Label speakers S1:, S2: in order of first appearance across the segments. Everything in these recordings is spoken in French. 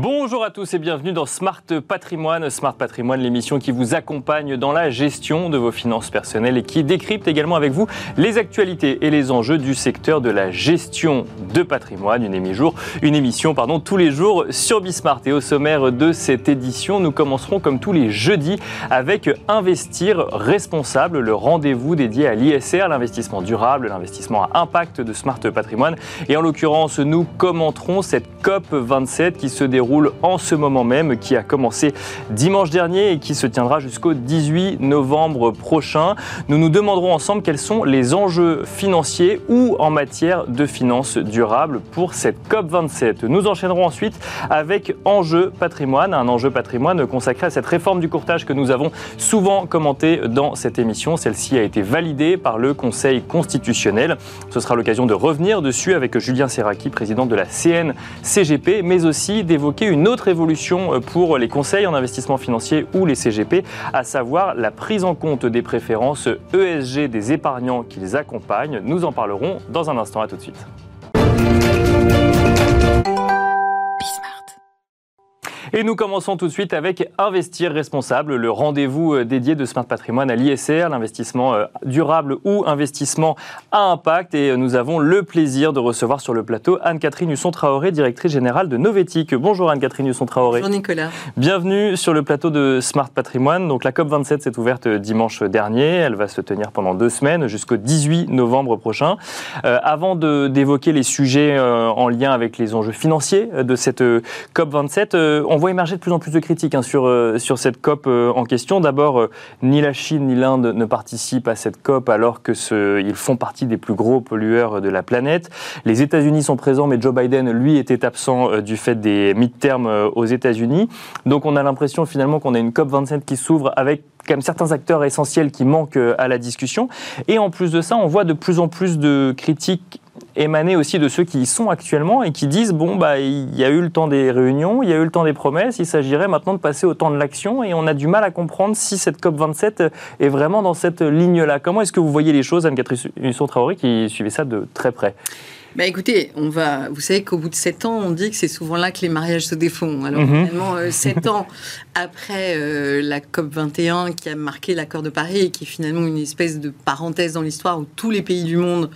S1: Bonjour à tous et bienvenue dans Smart Patrimoine. Smart Patrimoine, l'émission qui vous accompagne dans la gestion de vos finances personnelles et qui décrypte également avec vous les actualités et les enjeux du secteur de la gestion de patrimoine. Une, émission, pardon, tous les jours sur Bismart. Et au sommaire de cette édition, nous commencerons comme tous les jeudis avec Investir responsable, le rendez-vous dédié à l'ISR, l'investissement durable, l'investissement à impact de Smart Patrimoine. Et en l'occurrence, nous commenterons cette COP 27 qui se déroule déroule en ce moment même, qui a commencé dimanche dernier et qui se tiendra jusqu'au 18 novembre prochain. Nous nous demanderons ensemble quels sont les enjeux financiers ou en matière de finances durables pour cette COP27. Nous enchaînerons ensuite avec Enjeu patrimoine, un enjeu patrimoine consacré à cette réforme du courtage que nous avons souvent commenté dans cette émission. Celle-ci a été validée par le Conseil constitutionnel. Ce sera l'occasion de revenir dessus avec Julien Serraki, président de la CNCGP, mais aussi d'évoquer une autre évolution euh, pour les conseils en investissement financier ou les CGP, à savoir la prise en compte des préférences ESG des épargnants qu'ils accompagnent. Nous en parlerons dans un instant. À tout de suite. Et nous commençons tout de suite avec Investir responsable, le rendez-vous euh, dédié de Smart Patrimoine à l'ISR, l'investissement euh, durable ou investissement à impact. Et euh, nous avons le plaisir de recevoir sur le plateau Anne-Catherine Husson-Traoré, directrice générale de Novetic. Bonjour Anne-Catherine Husson-Traoré.
S2: Bonjour Nicolas.
S1: Bienvenue sur le plateau de Smart Patrimoine. Donc la COP27 s'est ouverte dimanche dernier. Elle va se tenir pendant deux semaines jusqu'au 18 novembre prochain. avant d'évoquer les sujets en lien avec les enjeux financiers de cette COP27, on on voit émerger de plus en plus de critiques hein, sur, euh, sur cette COP euh, en question. D'abord, euh, ni la Chine ni l'Inde ne participent à cette COP alors qu'ils font partie des plus gros pollueurs de la planète. Les États-Unis sont présents, mais Joe Biden, lui, était absent du fait des mid-terms aux États-Unis. Donc on a l'impression finalement qu'on a une COP 27 qui s'ouvre avec même certains acteurs essentiels qui manquent à la discussion. Et en plus de ça, on voit de plus en plus de critiques émaner aussi de ceux qui y sont actuellement et qui disent bon bah il y a eu le temps des réunions, il y a eu le temps des promesses, il s'agirait maintenant de passer au temps de l'action et on a du mal à comprendre si cette COP 27 est vraiment dans cette ligne-là. Comment est-ce que vous voyez les choses, Anne-Catherine Husson-Traoré, qui suivait ça de très près?
S2: Bah écoutez, on va. Vous savez qu'au bout de sept ans, on dit que c'est souvent là que les mariages se défont. Alors mhm. finalement, euh, sept ans après euh, la COP 21 qui a marqué l'accord de Paris et qui est finalement une espèce de parenthèse dans l'histoire où tous les pays du monde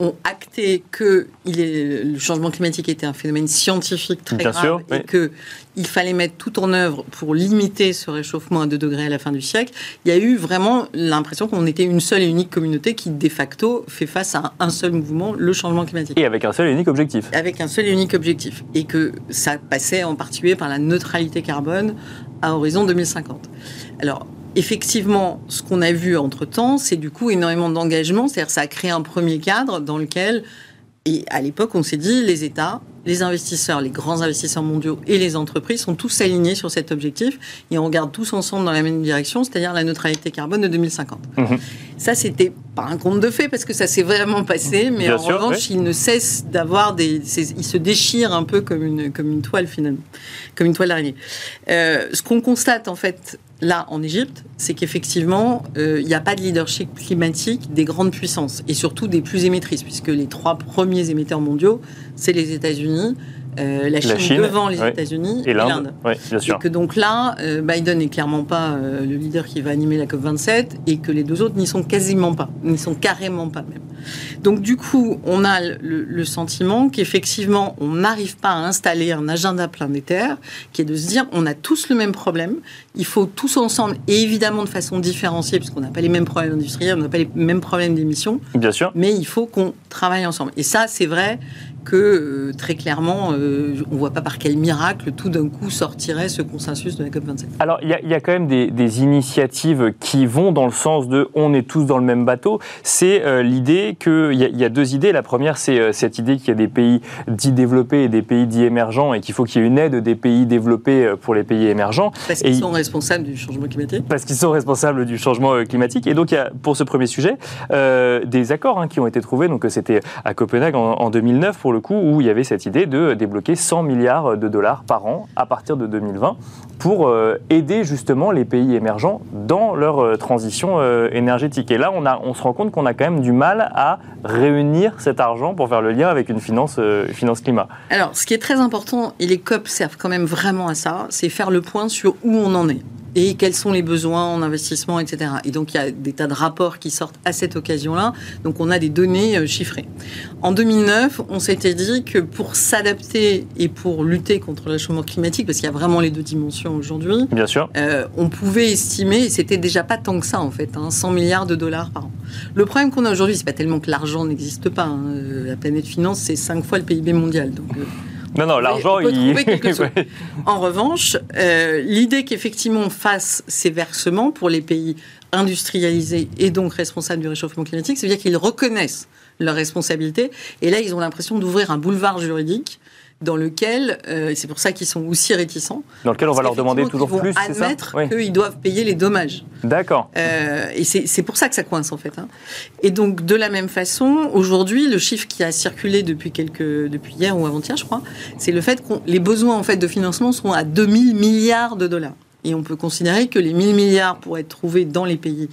S2: ont acté que il est, le changement climatique était un phénomène scientifique très grave et que il fallait mettre tout en œuvre pour limiter ce réchauffement à 2 degrés à la fin du siècle, il y a eu vraiment l'impression qu'on était une seule et unique communauté qui, de facto, fait face à un seul mouvement, le changement climatique.
S1: Et avec un seul et unique objectif.
S2: Avec un seul et unique objectif. Et que ça passait en particulier par la neutralité carbone à horizon 2050. Alors, effectivement, ce qu'on a vu entre-temps, c'est du coup énormément d'engagement, c'est-à-dire ça a créé un premier cadre dans lequel, et à l'époque, on s'est dit, les États, les investisseurs, les grands investisseurs mondiaux et les entreprises sont tous alignés sur cet objectif et on regarde tous ensemble dans la même direction, c'est-à-dire la neutralité carbone de 2050. Mhm. Ça, c'était pas un conte de fait parce que ça s'est vraiment passé, mais en revanche, il ne cesse d'avoir des, il se déchire un peu comme une comme une toile finalement, comme une toile d'araignée. Euh, ce qu'on constate en fait là en Égypte, c'est qu'effectivement, euh, il n'y a pas de leadership climatique des grandes puissances et surtout des plus émettrices, puisque les trois premiers émetteurs mondiaux, c'est les États-Unis, euh, la, Chine devant les États-Unis et l'Inde. et que donc là, euh, Biden n'est clairement pas le leader qui va animer la COP27 et que les deux autres n'y sont quasiment pas, n'y sont carrément pas même. Donc du coup, on a le, sentiment qu'effectivement, on n'arrive pas à installer un agenda planétaire qui est de se dire, on a tous le même problème, il faut tous ensemble, et évidemment de façon différenciée, puisqu'on n'a pas les mêmes problèmes industriels, on n'a pas les mêmes problèmes d'émissions.
S1: Bien sûr.
S2: Mais il faut qu'on travaille ensemble. Et ça, c'est vrai que euh, très clairement, euh, on ne voit pas par quel miracle tout d'un coup sortirait ce consensus de la COP27.
S1: Alors il y, a quand même des, initiatives qui vont dans le sens de on est tous dans le même bateau. C'est euh, l'idée qu'il y, y, a deux idées. La première, c'est cette idée qu'il y a des pays dits développés et des pays dits émergents et qu'il faut qu'il y ait une aide des pays développés pour les pays émergents.
S2: Parce qu'ils sont responsables du changement climatique
S1: Parce qu'ils sont responsables du changement climatique. Et donc il y a pour ce premier sujet des accords hein, qui ont été trouvés. Donc c'était à Copenhague en, en 2009 pour le coup, où il y avait cette idée de débloquer 100 milliards de dollars par an à partir de 2020 pour euh, aider justement les pays émergents dans leur euh, transition euh, énergétique. Et là, on, se rend compte qu'on a quand même du mal à réunir cet argent pour faire le lien avec une finance climat.
S2: Alors, ce qui est très important, et les COP servent quand même vraiment à ça, c'est faire le point sur où on en est et quels sont les besoins en investissement, etc. Et donc il y a des tas de rapports qui sortent à cette occasion-là. Donc on a des données euh, chiffrées. En 2009, on s'était dit que pour s'adapter et pour lutter contre le changement climatique, parce qu'il y a vraiment les deux dimensions aujourd'hui,
S1: bien sûr,
S2: euh, on pouvait estimer, et c'était déjà pas tant que ça en fait, 100 hein, milliards de dollars par an. Le problème qu'on a aujourd'hui, c'est pas tellement que l'argent n'existe pas. Hein. La planète finance, c'est cinq fois le PIB mondial. Donc euh,
S1: non, non, l'argent, il.
S2: En revanche, euh, l'idée qu'effectivement on fasse ces versements pour les pays industrialisés et donc responsables du réchauffement climatique, c'est-à-dire qu'ils reconnaissent leurs responsabilités. Et là, ils ont l'impression d'ouvrir un boulevard juridique dans lequel, euh, c'est pour ça qu'ils sont aussi réticents,
S1: dans lequel on va leur demander toujours plus,
S2: c'est ça admettre qu'ils doivent payer les dommages.
S1: D'accord.
S2: Euh, et c'est pour ça que ça coince en fait. Hein. Et donc de la même façon, aujourd'hui, le chiffre qui a circulé depuis quelques, depuis hier ou avant-hier, je crois, c'est le fait que les besoins en fait de financement sont à 2000 milliards de dollars. Et on peut considérer que les 1000 milliards pourraient être trouvés dans les pays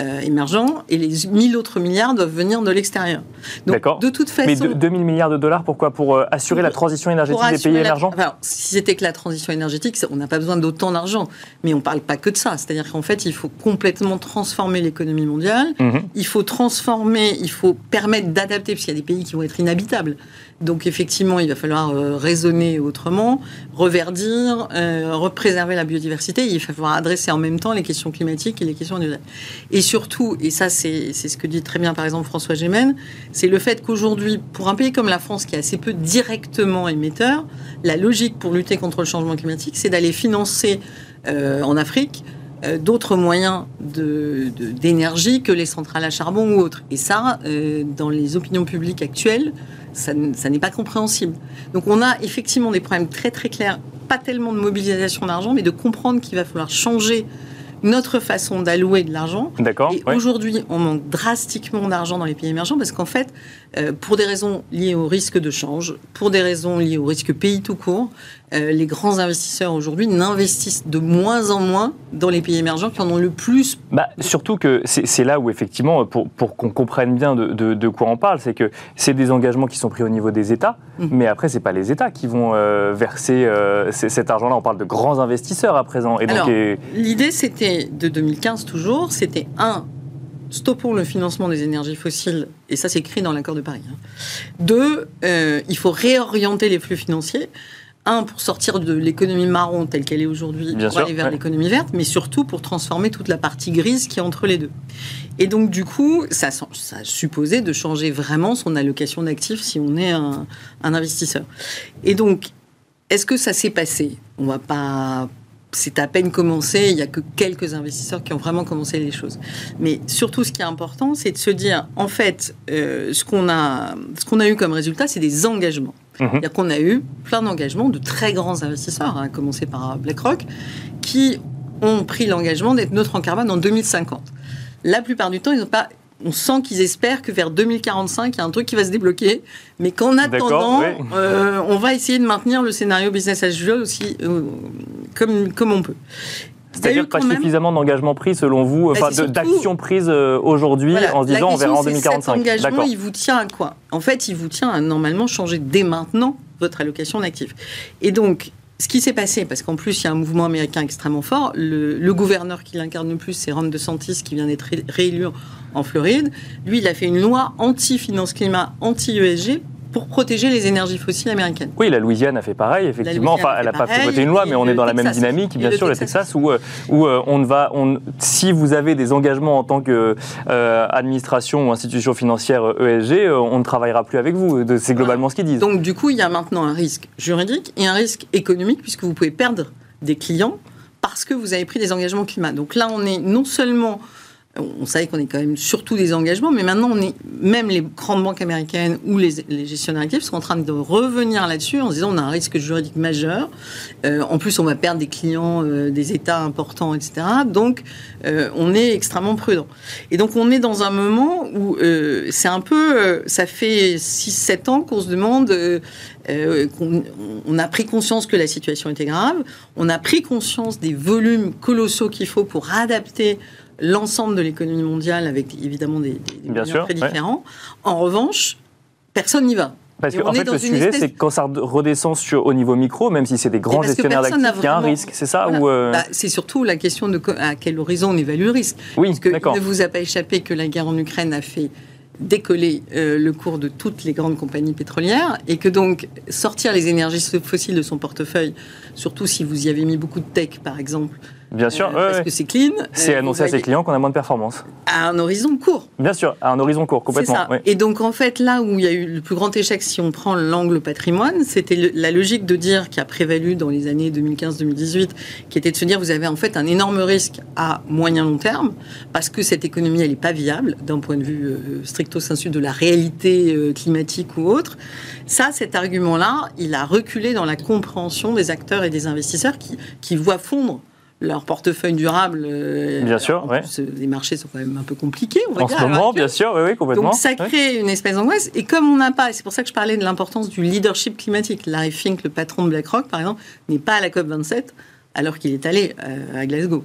S2: euh, émergents et les 1000 autres milliards doivent venir de l'extérieur.
S1: D'accord. De toute façon. Mais 2000 milliards de dollars, pourquoi? Pour euh, assurer la transition énergétique des pays émergents?
S2: Si c'était que la transition énergétique, on n'a pas besoin d'autant d'argent. Mais on ne parle pas que de ça. C'est-à-dire qu'en fait, il faut complètement transformer l'économie mondiale. Mhm. Il faut transformer, il faut permettre d'adapter, parce qu'il y a des pays qui vont être inhabitables. Donc effectivement, il va falloir euh, raisonner autrement, reverdir, représerver la biodiversité. Il va falloir adresser en même temps les questions climatiques et les questions individuelles. Et surtout, et ça c'est ce que dit très bien par exemple François Gémen, c'est le fait qu'aujourd'hui, pour un pays comme la France qui est assez peu directement émetteur, la logique pour lutter contre le changement climatique, c'est d'aller financer euh, en Afrique d'autres moyens d'énergie que les centrales à charbon ou autres. Et ça, dans les opinions publiques actuelles, ça, n'est pas compréhensible. Donc on a effectivement des problèmes très très clairs, pas tellement de mobilisation d'argent, mais de comprendre qu'il va falloir changer notre façon d'allouer de l'argent.
S1: D'accord.
S2: Et aujourd'hui, on manque drastiquement d'argent dans les pays émergents parce qu'en fait, euh, pour des raisons liées au risque de change, pour des raisons liées au risque pays tout court, euh, les grands investisseurs aujourd'hui n'investissent de moins en moins dans les pays émergents qui en ont le plus.
S1: Bah, surtout que c'est là où, effectivement, pour, pour qu'on comprenne bien de, de, quoi on parle, c'est que c'est des engagements qui sont pris au niveau des États, mmh. mais après, ce n'est pas les États qui vont euh, verser cet argent-là. On parle de grands investisseurs à présent.
S2: Et l'idée, c'était de 2015 toujours, c'était un, stoppons le financement des énergies fossiles, et ça c'est écrit dans l'accord de Paris. Hein. Deux, euh, il faut réorienter les flux financiers. Un, pour sortir de l'économie marron telle qu'elle est aujourd'hui, pour aller vers l'économie verte, mais surtout pour transformer toute la partie grise qui est entre les deux. Et donc, du coup, ça, ça a supposé de changer vraiment son allocation d'actifs si on est un, un investisseur. Et donc, est-ce que ça s'est passé? On va pas c'est à peine commencé, il n'y a que quelques investisseurs qui ont vraiment commencé les choses. Mais surtout, ce qui est important, c'est de se dire, en fait, euh, ce qu'on a, ce qu'on a eu comme résultat, c'est des engagements. Mhm. C'est-à-dire qu'on a eu plein d'engagements de très grands investisseurs, hein, à commencer par BlackRock, qui ont pris l'engagement d'être neutres en carbone en 2050. La plupart du temps, ils n'ont pas on sent qu'ils espèrent que vers 2045, il y a un truc qui va se débloquer, mais qu'en attendant, euh, on va essayer de maintenir le scénario business as usual aussi euh, comme, comme on peut.
S1: C'est-à-dire pas suffisamment d'engagements pris selon vous, bah, enfin d'actions prises euh, aujourd'hui en se disant on verra en 2045.
S2: Cet engagement, il vous tient à quoi? En fait, il vous tient à normalement changer dès maintenant votre allocation d'actifs. Et donc, ce qui s'est passé, parce qu'en plus il y a un mouvement américain extrêmement fort, le, le gouverneur qui l'incarne le plus, c'est Ron DeSantis qui vient d'être réélu en Floride. Lui, il a fait une loi anti-finance climat, anti-ESG pour protéger les énergies fossiles américaines.
S1: Oui, la Louisiane a fait pareil, effectivement. Enfin, elle n'a pas fait voter une loi, mais on est dans la même dynamique, bien sûr, le Texas, où, euh, où euh, on va, on, si vous avez des engagements en tant qu'administration euh, ou institution financière ESG, on ne travaillera plus avec vous. C'est globalement ce qu'ils disent.
S2: Donc, du coup, il y a maintenant un risque juridique et un risque économique, puisque vous pouvez perdre des clients parce que vous avez pris des engagements climat. Donc là, on est non seulement on savait qu'on est quand même surtout des engagements, mais maintenant, on est, même les grandes banques américaines ou les, gestionnaires actifs sont en train de revenir là-dessus en disant on a un risque juridique majeur. Euh, en plus, on va perdre des clients, euh, des États importants, etc. Donc, euh, on est extrêmement prudent. Et donc, on est dans un moment où c'est un peu, ça fait 6-7 ans qu'on se demande, qu'on on a pris conscience que la situation était grave, on a pris conscience des volumes colossaux qu'il faut pour adapter l'ensemble de l'économie mondiale avec évidemment des, des, très différents. En revanche, personne n'y va.
S1: Parce qu'en fait, le sujet, c'est que quand ça redescend sur, au niveau micro, même si c'est des grands gestionnaires d'actifs, il y a un risque, c'est ça euh,
S2: bah, C'est surtout la question de à quel horizon on évalue le risque. Oui, Parce que ne vous a pas échappé que la guerre en Ukraine a fait décoller euh, le cours de toutes les grandes compagnies pétrolières et que donc sortir les énergies fossiles de son portefeuille, surtout si vous y avez mis beaucoup de tech par exemple,
S1: Bien sûr,
S2: euh, parce que c'est clean.
S1: C'est euh, annoncé à ses clients qu'on a moins de performance.
S2: À un horizon court.
S1: Bien sûr, à un horizon court, complètement.
S2: Ça. Et donc en fait, là où il y a eu le plus grand échec, si on prend l'angle patrimoine, c'était la logique de dire qui a prévalu dans les années 2015-2018, qui était de se dire vous avez en fait un énorme risque à moyen long terme, parce que cette économie elle n'est pas viable d'un point de vue euh, stricto sensu de la réalité climatique ou autre. Ça, cet argument-là, il a reculé dans la compréhension des acteurs et des investisseurs qui, qui voient fondre leur portefeuille durable.
S1: Euh, bien sûr,
S2: ouais. Les marchés sont quand même un peu compliqués.
S1: On va en ce moment, bien sûr, oui, oui, complètement.
S2: Donc ça crée une espèce d'angoisse. Et comme on n'a pas, et c'est pour ça que je parlais de l'importance du leadership climatique. Larry Fink, le patron de BlackRock, par exemple, n'est pas à la COP 27 alors qu'il est allé euh, à Glasgow.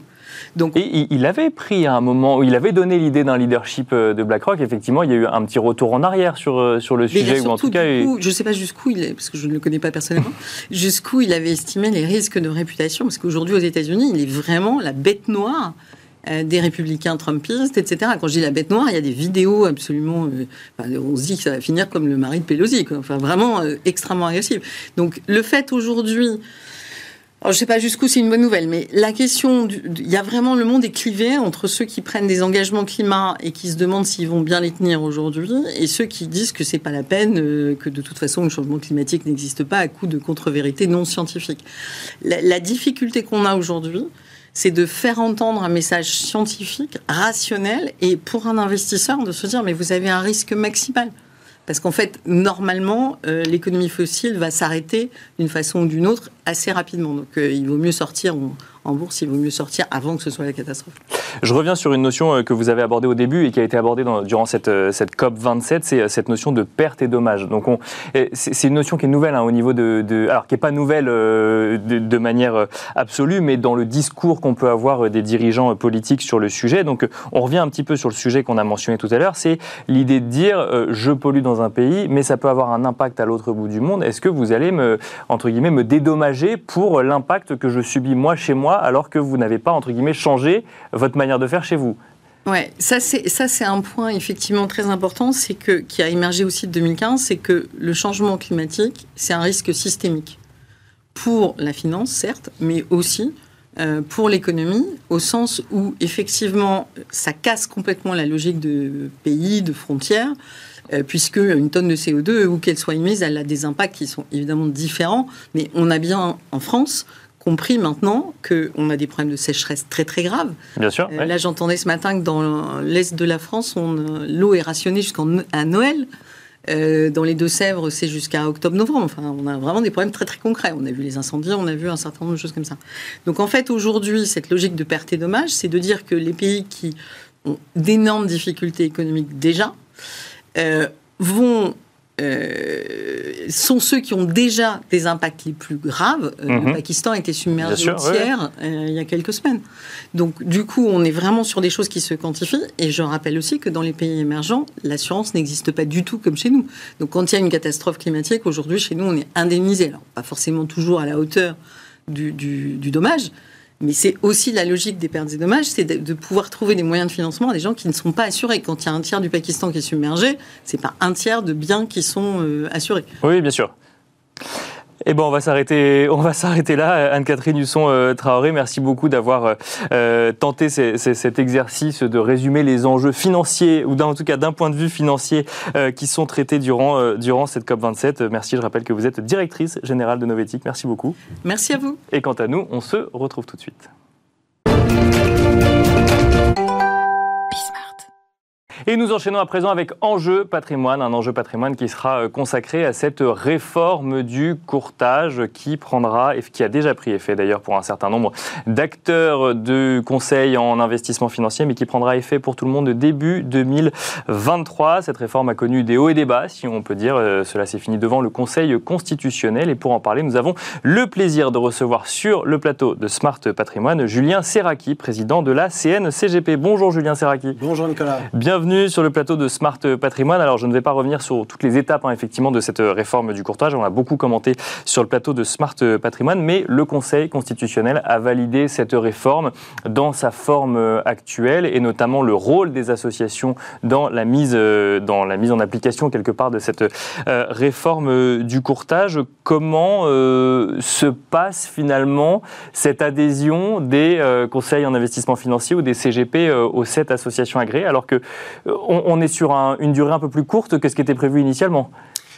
S1: Donc, et il avait pris à un moment où il avait donné l'idée d'un leadership euh, de BlackRock. Effectivement, il y a eu un petit retour en arrière sur, euh, sur le sujet.
S2: Ou en tout cas, je ne sais pas jusqu'où il est, parce que je ne le connais pas personnellement, jusqu'où il avait estimé les risques de réputation. Parce qu'aujourd'hui, aux États-Unis, il est vraiment la bête noire euh, des républicains trumpistes, etc. Quand je dis la bête noire, il y a des vidéos absolument. on se dit que ça va finir comme le mari de Pelosi, enfin vraiment extrêmement agressif. Donc le fait aujourd'hui je ne sais pas jusqu'où c'est une bonne nouvelle, mais la question, il y a vraiment le monde est clivé entre ceux qui prennent des engagements climat et qui se demandent s'ils vont bien les tenir aujourd'hui, et ceux qui disent que c'est pas la peine, euh, que de toute façon le changement climatique n'existe pas à coup de contre-vérité non scientifique. La, difficulté qu'on a aujourd'hui, c'est de faire entendre un message scientifique, rationnel, et pour un investisseur de se dire mais vous avez un risque maximal. Parce qu'en fait, normalement, euh, l'économie fossile va s'arrêter d'une façon ou d'une autre assez rapidement. Donc euh, il vaut mieux sortir en bourse, il vaut mieux sortir avant que ce soit la catastrophe.
S1: Je reviens sur une notion euh, que vous avez abordée au début et qui a été abordée durant cette, euh, cette COP 27, c'est cette notion de perte et dommage. Donc c'est une notion qui est nouvelle hein, au niveau de, alors qui n'est pas nouvelle de, manière absolue, mais dans le discours qu'on peut avoir des dirigeants politiques sur le sujet. Donc on revient un petit peu sur le sujet qu'on a mentionné tout à l'heure, c'est l'idée de dire je pollue dans un pays, mais ça peut avoir un impact à l'autre bout du monde. Est-ce que vous allez me entre guillemets me dédommager pour l'impact que je subis moi chez moi, alors que vous n'avez pas, entre guillemets, changé votre manière de faire chez vous.
S2: Ouais, ça c'est un point effectivement très important, c'est que qui a émergé aussi de 2015, c'est que le changement climatique c'est un risque systémique pour la finance certes, mais aussi euh, pour l'économie, au sens où effectivement ça casse complètement la logique de pays, de frontières. Euh, puisque une tonne de CO2, où qu'elle soit émise, elle a des impacts qui sont évidemment différents. Mais on a bien en France compris maintenant qu'on a des problèmes de sécheresse très très graves.
S1: Bien sûr.
S2: Euh, là, j'entendais ce matin que dans l'est de la France, l'eau est rationnée jusqu'à Noël. Euh, dans les Deux-Sèvres, c'est jusqu'à octobre-novembre. Enfin, on a vraiment des problèmes très très concrets. On a vu les incendies, on a vu un certain nombre de choses comme ça. Donc en fait, aujourd'hui, cette logique de perte et dommage, c'est de dire que les pays qui ont d'énormes difficultés économiques déjà, vont euh, sont ceux qui ont déjà des impacts les plus graves. Euh, le mhm. Pakistan a été submergé il y a quelques semaines. Donc, du coup, on est vraiment sur des choses qui se quantifient. Et je rappelle aussi que dans les pays émergents, l'assurance n'existe pas du tout comme chez nous. Donc, quand il y a une catastrophe climatique, aujourd'hui, chez nous, on est indemnisé. Alors, pas forcément toujours à la hauteur du, du dommage, mais c'est aussi la logique des pertes et dommages, c'est de, pouvoir trouver des moyens de financement à des gens qui ne sont pas assurés. Quand il y a un tiers du Pakistan qui est submergé, c'est pas un tiers de biens qui sont euh, assurés.
S1: Oui, bien sûr. Eh ben, on va s'arrêter, on va s'arrêter là. Anne-Catherine Husson-Traoré, merci beaucoup d'avoir euh, tenté cet exercice de résumer les enjeux financiers, ou en tout cas d'un point de vue financier, euh, qui sont traités durant, durant cette COP27. Merci, je rappelle que vous êtes directrice générale de Novetic. Merci beaucoup.
S2: Merci à vous.
S1: Et quant à nous, on se retrouve tout de suite. Et nous enchaînons à présent avec Enjeu patrimoine, un enjeu patrimoine qui sera euh, consacré à cette réforme du courtage qui prendra, et qui a déjà pris effet d'ailleurs pour un certain nombre d'acteurs de conseil en investissement financier, mais qui prendra effet pour tout le monde début 2023. Cette réforme a connu des hauts et des bas, si on peut dire. Euh, cela s'est fini devant le Conseil constitutionnel. Et pour en parler, nous avons le plaisir de recevoir sur le plateau de Smart Patrimoine Julien Serraki, président de la CNCGP. Bonjour Julien Serraki.
S3: Bonjour Nicolas.
S1: Bienvenue sur le plateau de Smart Patrimoine. Alors je ne vais pas revenir sur toutes les étapes hein, effectivement de cette réforme du courtage. On a beaucoup commenté sur le plateau de Smart Patrimoine, mais le Conseil constitutionnel a validé cette réforme dans sa forme actuelle et notamment le rôle des associations dans la mise, dans la mise en application quelque part de cette euh, réforme du courtage. Comment euh, se passe finalement cette adhésion des euh, conseils en investissement financier ou des CGP aux sept associations agréées alors que on, est sur une durée un peu plus courte que ce qui était prévu initialement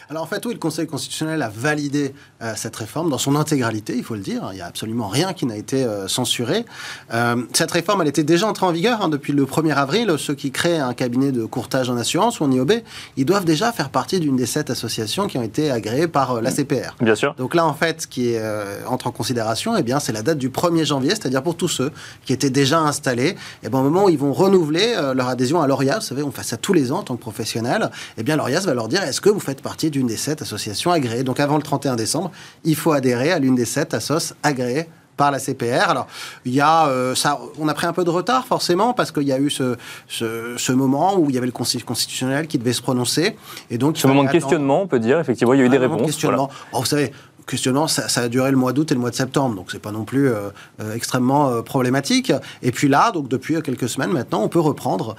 S3: alors en fait, oui, le Conseil constitutionnel a validé euh, cette réforme dans son intégralité, il faut le dire. Il n'y a absolument rien qui n'a été euh, censuré. Euh, cette réforme, elle était déjà entrée en vigueur hein, depuis le 1er avril. Ceux qui créent un cabinet de courtage en assurance ou en IOB, ils doivent déjà faire partie d'une des sept associations qui ont été agréées par la CPR.
S1: Bien sûr.
S3: Donc là, en fait, ce qui est, entre en considération, eh bien, c'est la date du 1er janvier, c'est-à-dire pour tous ceux qui étaient déjà installés. Et bien, au moment où ils vont renouveler leur adhésion à l'ORIAS, vous savez, on fait ça tous les ans en tant que professionnel, eh bien, l'ORIAS va leur dire est-ce que vous faites partie d'une des sept associations agréées. Donc avant le 31 décembre, il faut adhérer à l'une des sept assos agréées par la CPR. Alors, il y a, euh, ça, on a pris un peu de retard forcément parce qu'il y a eu ce, ce, moment où il y avait le Conseil constitutionnel qui devait se prononcer.
S1: Et donc, ce moment de questionnement, on peut dire, effectivement, il y a eu des réponses.
S3: Questionnement. vous savez, questionnement, ça, a duré le mois d'août et le mois de septembre, donc c'est pas non plus euh, euh, extrêmement euh, problématique. Et puis là, donc depuis quelques semaines maintenant, on peut reprendre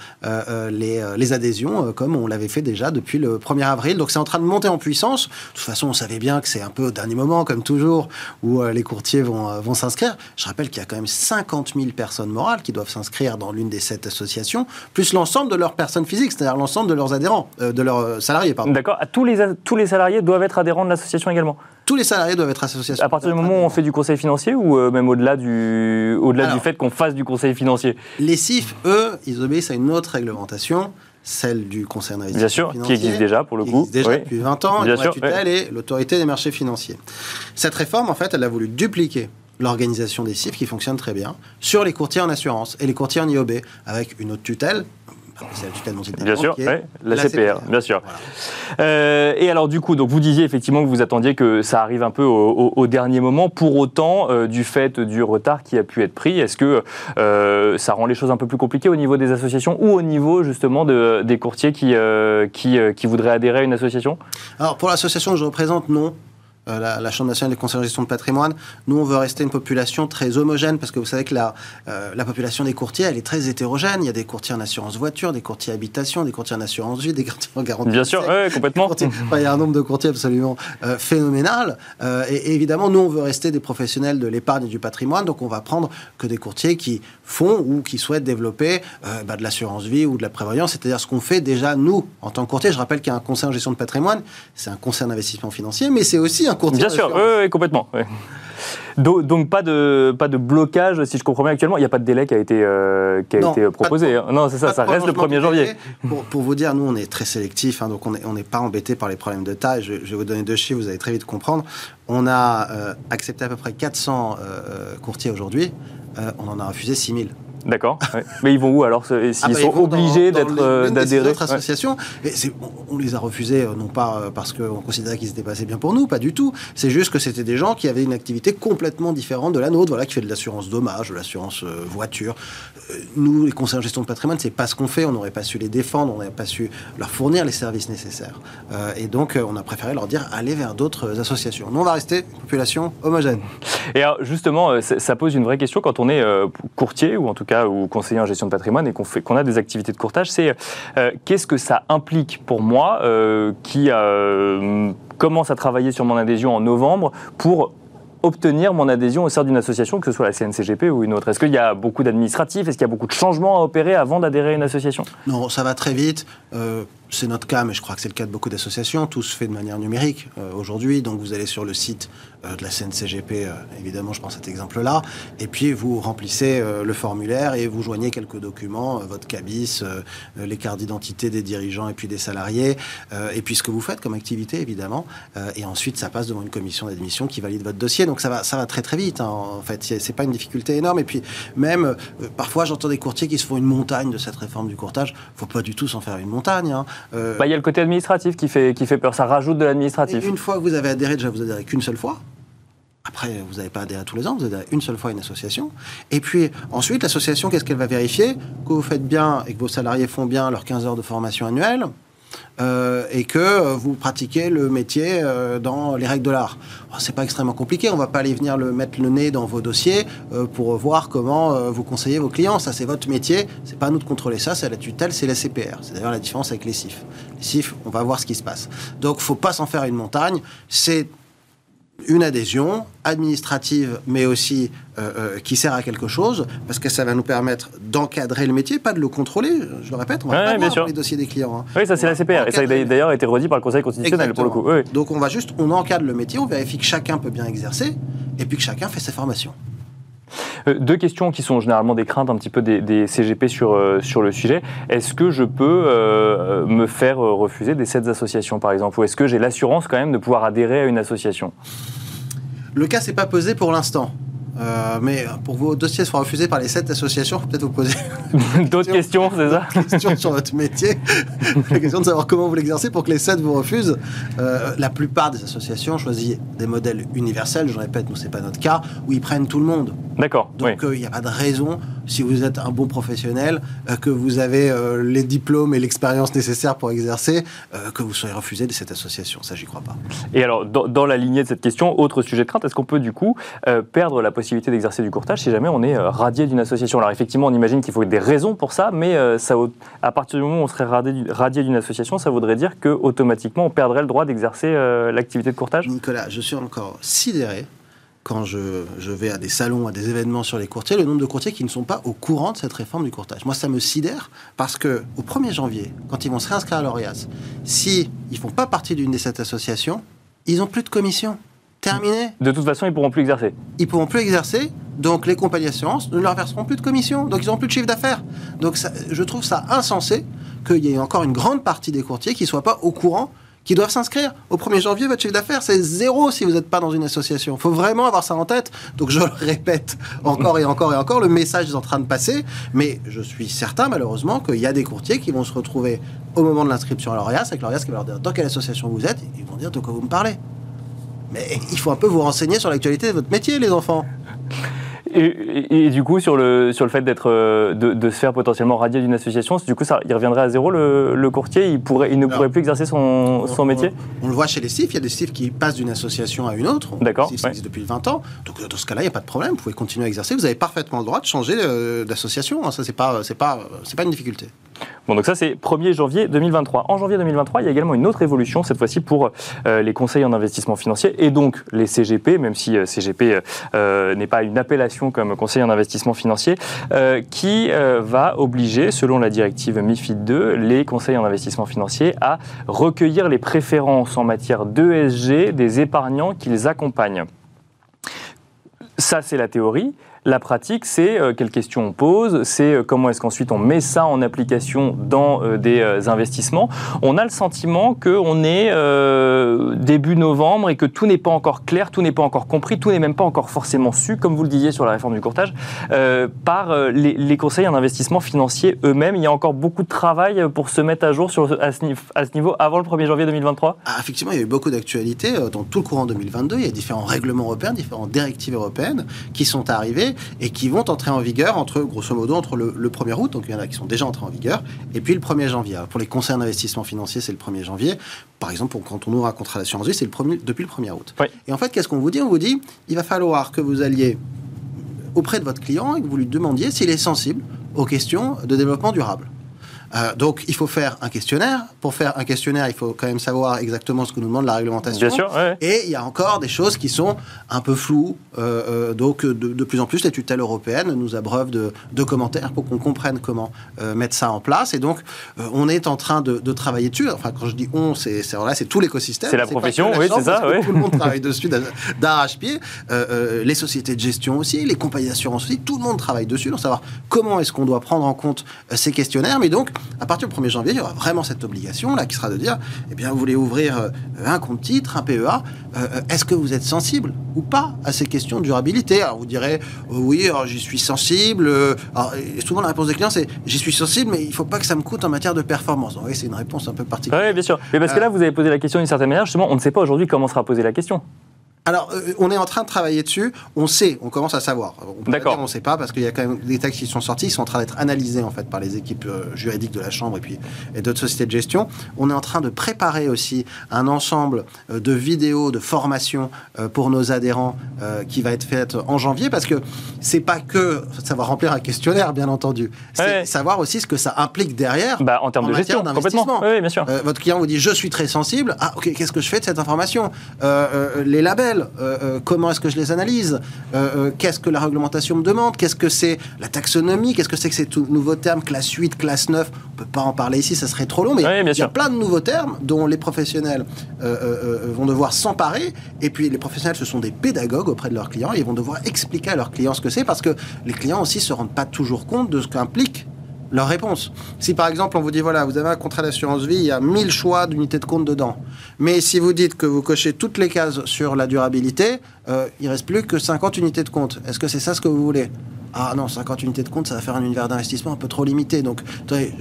S3: les, adhésions comme on l'avait fait déjà depuis le 1er avril. Donc c'est en train de monter en puissance. De toute façon, on savait bien que c'est un peu au dernier moment, comme toujours, où les courtiers vont, vont s'inscrire. Je rappelle qu'il y a quand même 50 000 personnes morales qui doivent s'inscrire dans l'une des sept associations, plus l'ensemble de leurs personnes physiques, c'est-à-dire l'ensemble de leurs adhérents, de leurs salariés.
S1: D'accord. Tous les, tous les salariés doivent être adhérents de l'association également
S3: tous les salariés doivent être associés.
S1: À partir du moment où on fait du conseil financier ou euh, même au-delà du, au-delà du fait qu'on fasse du conseil financier?
S3: Les CIF, eux, ils obéissent à une autre réglementation, celle du conseil d'investissement
S1: Bien sûr, qui existe déjà pour le coup.
S3: Qui existe déjà depuis 20 ans, Bien la tutelle et l'autorité des marchés financiers. Cette réforme, en fait, elle a voulu dupliquer l'organisation des CIF qui fonctionne très bien sur les courtiers en assurance et les courtiers en IOB avec une autre tutelle
S1: Bien sûr, la, CPR, bien sûr. Euh, et alors, du coup, donc vous disiez effectivement que vous attendiez que ça arrive un peu au, dernier moment. Pour autant, euh, du fait du retard qui a pu être pris, est-ce que euh, ça rend les choses un peu plus compliquées au niveau des associations ou au niveau justement de, des courtiers qui, qui, qui voudraient adhérer à une association?
S3: Alors, pour l'association que je représente, non. Euh, la, Chambre nationale des conseils de gestion de patrimoine. Nous, on veut rester une population très homogène parce que vous savez que la, euh, la population des courtiers, elle est très hétérogène. Il y a des courtiers en assurance voiture, des courtiers habitation, des courtiers en assurance vie, des courtiers en garantie.
S1: Bien sûr, oui, complètement.
S3: il y a un nombre de courtiers absolument euh, phénoménal. et, évidemment, nous, on veut rester des professionnels de l'épargne et du patrimoine. Donc, on va prendre que des courtiers qui font ou qui souhaitent développer bah, de l'assurance vie ou de la prévoyance, c'est-à-dire ce qu'on fait déjà nous en tant que courtier. Je rappelle qu'il y a un conseil en gestion de patrimoine, c'est un conseil d'investissement financier, mais c'est aussi
S1: Bien sûr, oui, complètement. Donc, pas de, pas de blocage, si je comprends bien actuellement. Il n'y a pas de délai qui a été, euh, qui a été proposé. Hein. Non, c'est ça, ça reste le 1er janvier.
S3: Pour, vous dire, nous, on est très sélectif, hein, donc on n'est on pas embêté par les problèmes de taille. Je, vais vous donner deux chiffres, vous allez très vite comprendre. On a euh, accepté à peu près 400 euh, courtiers aujourd'hui. on en a refusé 6000.
S1: D'accord. Mais ils vont où alors S'ils ah bah, sont obligés d'être euh, d'adhérer
S3: d'autres associations, on, les a refusés euh, non pas euh, parce qu'on considérait qu'ils étaient passés bien pour nous, pas du tout. C'est juste que c'était des gens qui avaient une activité complètement différente de la nôtre, voilà, qui fait de l'assurance dommage, de l'assurance voiture. nous, les conseillers en gestion de patrimoine, c'est pas ce qu'on fait. On n'aurait pas su les défendre, on n'aurait pas su leur fournir les services nécessaires. et donc, on a préféré leur dire allez vers d'autres associations. Nous, on va rester une population homogène.
S1: Et alors, justement, ça pose une vraie question quand on est courtier ou en tout cas ou conseiller en gestion de patrimoine et qu'on a des activités de courtage, c'est euh, qu'est-ce que ça implique pour moi euh, qui euh, commence à travailler sur mon adhésion en novembre pour obtenir mon adhésion au sein d'une association, que ce soit la CNCGP ou une autre? Est-ce qu'il y a beaucoup d'administratifs? Est-ce qu'il y a beaucoup de changements à opérer avant d'adhérer à une association?
S3: Non, ça va très vite c'est notre cas, mais je crois que c'est le cas de beaucoup d'associations. Tout se fait de manière numérique euh, aujourd'hui. Donc vous allez sur le site euh, de la CNCGP, euh, évidemment, je prends cet exemple-là, et puis vous remplissez le formulaire et vous joignez quelques documents, votre cabis, les cartes d'identité des dirigeants et puis des salariés, et puis ce que vous faites comme activité, évidemment. et ensuite, ça passe devant une commission d'admission qui valide votre dossier. Donc ça va, ça va très très vite. Hein. En fait, c'est pas une difficulté énorme. Et puis même, parfois, j'entends des courtiers qui se font une montagne de cette réforme du courtage. Faut pas du tout s'en faire une montagne. Hein.
S1: Euh, bah, il y a le côté administratif qui fait, qui fait peur, ça rajoute de l'administratif.
S3: Une fois que vous avez adhéré, déjà vous adhérez qu'une seule fois. Après, vous n'avez pas adhéré tous les ans, vous adhérez une seule fois à une association. Et puis ensuite, l'association, qu'est-ce qu'elle va vérifier? Que vous faites bien et que vos salariés font bien leurs 15 heures de formation annuelle. Euh, et que euh, vous pratiquez le métier euh, dans les règles de l'art. C'est pas extrêmement compliqué, on va pas aller venir le mettre le nez dans vos dossiers pour voir comment vous conseillez vos clients. Ça, c'est votre métier, c'est pas à nous de contrôler ça, c'est la tutelle, c'est la CPR. C'est d'ailleurs la différence avec les CIF. Les CIF, on va voir ce qui se passe. Donc, faut pas s'en faire une montagne. C'est une adhésion administrative, mais aussi euh, euh, qui sert à quelque chose, parce que ça va nous permettre d'encadrer le métier, pas de le contrôler. Je le répète, on va pas voir les dossiers des clients. Hein.
S1: Oui, ça c'est la CPR, et ça a d'ailleurs été redit par le Conseil constitutionnel pour le coup.
S3: Donc on va juste, on encadre le métier, on vérifie que chacun peut bien exercer, et puis que chacun fait ses formations.
S1: Euh, deux questions qui sont généralement des craintes un petit peu des, CGP sur, euh, sur le sujet. Est-ce que je peux euh, me faire refuser des sept associations, par exemple? Ou est-ce que j'ai l'assurance quand même de pouvoir adhérer à une association?
S3: Le cas s'est pas posé pour l'instant. Euh, mais pour vos dossiers soient refusés par les sept associations, peut-être vous poser
S1: d'autres questions, c'est ça
S3: Questions sur votre métier, la question de savoir comment vous l'exercez pour que les sept vous refusent. Euh, la plupart des associations choisissent des modèles universels. Je répète, nous c'est pas notre cas, où ils prennent tout le monde.
S1: D'accord.
S3: Donc euh, il n'y a pas de raison, si vous êtes un bon professionnel, que vous avez les diplômes et l'expérience nécessaires pour exercer, que vous soyez refusé de cette association. Ça, j'y crois pas.
S1: Et alors, dans, dans, la lignée de cette question, autre sujet de crainte, est-ce qu'on peut du coup perdre la possibilité d'exercer du courtage si jamais on est euh, radié d'une association? Alors effectivement, on imagine qu'il faut des raisons pour ça, mais euh, ça, à partir du moment où on serait radié d'une association, ça voudrait dire qu'automatiquement on perdrait le droit d'exercer euh, l'activité de courtage?
S3: Nicolas, je suis encore sidéré quand je, je, vais à des salons, à des événements sur les courtiers, le nombre de courtiers qui ne sont pas au courant de cette réforme du courtage. Moi, ça me sidère parce que au 1er janvier, quand ils vont se réinscrire à l'ORIAS, si ils font pas partie d'une des sept associations, ils n'ont plus de commission terminé.
S1: De toute façon, ils pourront plus exercer.
S3: Ils pourront plus exercer, donc les compagnies d'assurance ne leur verseront plus de commission, donc ils n'auront plus de chiffre d'affaires. Donc je trouve ça insensé qu'il y ait encore une grande partie des courtiers qui ne soient pas au courant qui doivent s'inscrire. Au 1er janvier, votre chiffre d'affaires, c'est zéro si vous n'êtes pas dans une association. Il faut vraiment avoir ça en tête. Donc je le répète encore et encore et encore, le message est en train de passer, mais je suis certain malheureusement qu'il y a des courtiers qui vont se retrouver au moment de l'inscription à l'ORIAS, avec l'ORIAS qui va leur dire dans quelle association vous êtes, ils vont dire de quoi vous me parlez. Mais il faut un peu vous renseigner sur l'actualité de votre métier, les enfants.
S1: Et, du coup, sur le, sur le fait d'être, euh, de, se faire potentiellement radier d'une association, du coup, ça, il reviendrait à zéro le, courtier? Il, pourrait, il ne pourrait plus exercer son, son métier?
S3: on, le voit chez les CIF, il y a des CIF qui passent d'une association à une autre.
S1: D'accord.
S3: Ça existe depuis 20 ans. Donc, dans ce cas-là, il n'y a pas de problème, vous pouvez continuer à exercer. Vous avez parfaitement le droit de changer euh, d'association. Hein. Ça, c'est pas, c'est pas, c'est pas une difficulté.
S1: Bon, donc ça, c'est 1er janvier 2023. En janvier 2023, il y a également une autre évolution, cette fois-ci pour euh, les conseils en investissement financier et donc les CGP, même si CGP n'est pas une appellation comme conseil en investissement financier, euh, qui euh, va obliger, selon la directive MIFID 2, les conseils en investissement financier à recueillir les préférences en matière d'ESG des épargnants qu'ils accompagnent. Ça, c'est la théorie. La pratique, c'est euh, quelles questions on pose, c'est euh, comment est-ce qu'ensuite on met ça en application dans euh, des investissements. On a le sentiment qu'on est début novembre et que tout n'est pas encore clair, tout n'est pas encore compris, tout n'est même pas encore forcément su, comme vous le disiez sur la réforme du courtage, par les, conseils en investissement financier eux-mêmes. Il y a encore beaucoup de travail pour se mettre à jour à, ce, niveau avant le 1er janvier 2023
S3: ah, Effectivement, il y a eu beaucoup d'actualités dans tout le courant 2022. Il y a différents règlements européens, différentes directives européennes qui sont arrivées et qui vont entrer en vigueur entre, grosso modo, entre le, 1er août, donc il y en a qui sont déjà entrés en vigueur, et puis le 1er janvier. pour les conseils d'investissement financier, c'est le 1er janvier. Par exemple, quand on ouvre un contrat d'assurance vie, c'est le premier, depuis le 1er août. Et en fait, qu'est-ce qu'on vous dit? On vous dit, il va falloir que vous alliez auprès de votre client et que vous lui demandiez s'il est sensible aux questions de développement durable. Euh, donc, il faut faire un questionnaire. Pour faire un questionnaire, il faut quand même savoir exactement ce que nous demande la réglementation.
S1: Bien sûr, ouais.
S3: Et il y a encore des choses qui sont un peu floues. Euh, euh, donc, de, de plus en plus, les tutelles européennes nous abreuvent de, de commentaires pour qu'on comprenne comment euh, mettre ça en place. Et donc, on est en train de, de travailler dessus. Enfin, quand je dis on, c'est c'est tout l'écosystème.
S1: C'est la profession,
S3: la
S1: oui, c'est ça, oui.
S3: Tout le monde travaille dessus d'a- d'arrache-pied. Les sociétés de gestion aussi, les compagnies d'assurance aussi. Tout le monde travaille dessus pour savoir comment est-ce qu'on doit prendre en compte ces questionnaires. Mais donc, à partir du 1er janvier, il y aura vraiment cette obligation là qui sera de dire, eh bien, vous voulez ouvrir euh, un compte titre, un PEA. euh, est-ce que vous êtes sensible ou pas à ces questions de durabilité? Alors, vous direz, euh, oui, alors, j'y suis sensible. alors, souvent, la réponse des clients, c'est, j'y suis sensible, mais il ne faut pas que ça me coûte en matière de performance. Donc, oui, c'est une réponse un peu particulière.
S1: Oui, bien sûr. Mais parce que là, vous avez posé la question d'une certaine manière. Justement, on ne sait pas aujourd'hui comment sera posée la question.
S3: Alors, euh, on est en train de travailler dessus. On sait, on commence à savoir.
S1: D'accord.
S3: On ne sait pas parce qu'il y a quand même des textes qui sont sortis. Ils sont en train d'être analysés en fait par les équipes euh, juridiques de la chambre et puis et d'autres sociétés de gestion. On est en train de préparer aussi un ensemble euh, de vidéos de formation euh, pour nos adhérents qui va être faite en janvier parce que c'est pas que savoir remplir un questionnaire, bien entendu. C'est
S1: Ouais.
S3: savoir aussi ce que ça implique derrière.
S1: Bah, en termes de gestion, complètement.
S3: d'investissement.
S1: Oui, oui, bien sûr.
S3: Votre client vous dit je suis très sensible. Ah ok, qu'est-ce que je fais de cette information? Les labels, euh, euh, comment est-ce que je les analyse Euh, Qu'est-ce que la réglementation me demande Qu'est-ce que c'est la taxonomie Qu'est-ce que c'est que ces nouveaux termes classe 8, classe 9 On peut pas en parler ici, ça serait trop long. Mais
S1: Oui,
S3: il y a plein de nouveaux termes dont les professionnels vont devoir s'emparer. Et puis les professionnels, ce sont des pédagogues auprès de leurs clients. Et ils vont devoir expliquer à leurs clients ce que c'est parce que les clients aussi se rendent pas toujours compte de ce qu'implique leur réponse. Si par exemple on vous dit voilà, vous avez un contrat d'assurance vie, il y a 1000 choix d'unités de compte dedans. Mais si vous dites que vous cochez toutes les cases sur la durabilité, euh, il reste plus que 50 unités de compte. Est-ce que c'est ça ce que vous voulez? Ah non, 50 unités de compte, ça va faire un univers d'investissement un peu trop limité. Donc,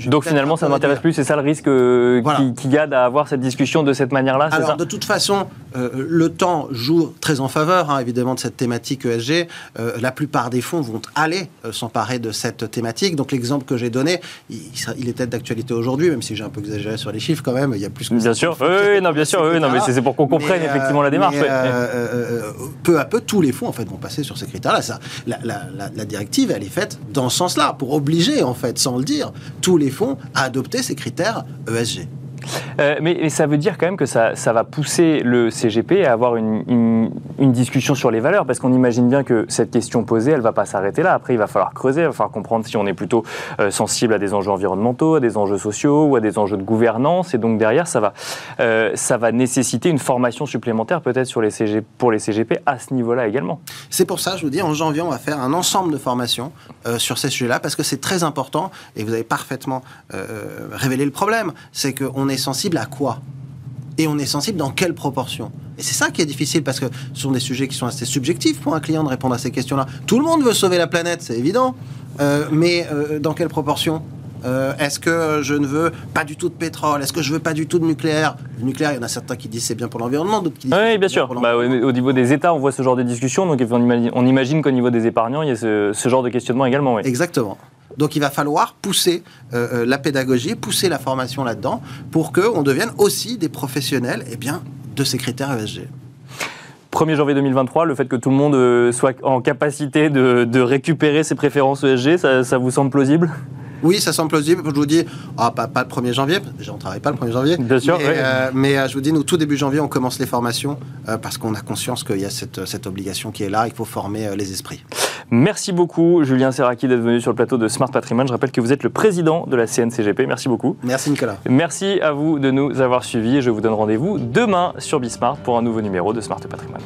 S1: Donc finalement, ça ne m'intéresse plus. C'est ça le risque euh,
S3: Voilà.
S1: qui, qui garde à avoir cette discussion de cette manière-là,
S3: Alors,
S1: ça
S3: de toute façon, euh, le temps joue très en faveur, hein, évidemment, de cette thématique ESG. Euh, la plupart des fonds vont aller s'emparer de cette thématique. Donc, l'exemple que j'ai donné, il, il peut-être d'actualité aujourd'hui, même si j'ai un peu exagéré sur les chiffres quand même. Il y a plus que
S1: Bien sûr. Oui, non, bien sûr. Oui, non, mais c'est pour qu'on comprenne effectivement la démarche.
S3: mais,
S1: ouais.
S3: peu à peu, tous les fonds en fait vont passer sur ces critères-là. Ça, la, la- la- la elle est faite dans ce sens-là, pour obliger en fait, sans le dire, tous les fonds à adopter ces critères ESG.
S1: Euh, mais, ça veut dire quand même que ça, ça va pousser le CGP à avoir une, discussion sur les valeurs, parce qu'on imagine bien que cette question posée, elle ne va pas s'arrêter là. Après, il va falloir creuser, il va falloir comprendre si on est plutôt euh, sensible à des enjeux environnementaux, à des enjeux sociaux ou à des enjeux de gouvernance. Et donc derrière, ça va, euh, ça va nécessiter une formation supplémentaire peut-être sur les CG, pour les CGP à ce niveau-là également.
S3: C'est pour ça, je vous dis, en janvier, on va faire un ensemble de formations sur ces sujets-là, parce que c'est très important, et vous avez parfaitement révélé le problème, c'est qu'on est sensible à quoi et on est sensible dans quelle proportion Et c'est ça qui est difficile parce que ce sont des sujets qui sont assez subjectifs pour un client de répondre à ces questions-là. Tout le monde veut sauver la planète, c'est évident, Euh, mais euh, dans quelle proportion Euh, Est-ce que je ne veux pas du tout de pétrole? Est-ce que je veux pas du tout de nucléaire? Le nucléaire, il y en a certains qui disent c'est bien pour l'environnement, d'autres qui disent
S1: Oui, bien sûr.
S3: pour
S1: Bah, au au niveau des États, on voit ce genre de discussion, donc on imagine, on imagine qu'au niveau des épargnants, il y a ce, ce genre de questionnement également. oui.
S3: Exactement. Donc il va falloir pousser euh, euh, la pédagogie, pousser la formation là-dedans pour qu'on devienne aussi des professionnels eh bien, de ces critères ESG.
S1: 1er janvier 2023, le fait que tout le monde euh, soit en capacité de, récupérer ses préférences ESG, ça vous semble plausible?
S3: Oui, ça semble plausible. Je vous dis, ah, pas, pas le 1er janvier, ne travaille pas le 1er janvier.
S1: Bien sûr,
S3: Mais, euh, mais, euh, je vous dis, nous, tout début janvier, on commence les formations euh, parce qu'on a conscience qu'il y a cette, cette obligation qui est là, il faut former euh, les esprits.
S1: Merci beaucoup, Julien Serraki, d'être venu sur le plateau de Smart Patrimoine. Je rappelle que vous êtes le président de la CNCGP. Merci beaucoup.
S3: Merci Nicolas.
S1: Merci à vous de nous avoir suivis et je vous donne rendez-vous demain sur Bismart pour un nouveau numéro de Smart Patrimoine.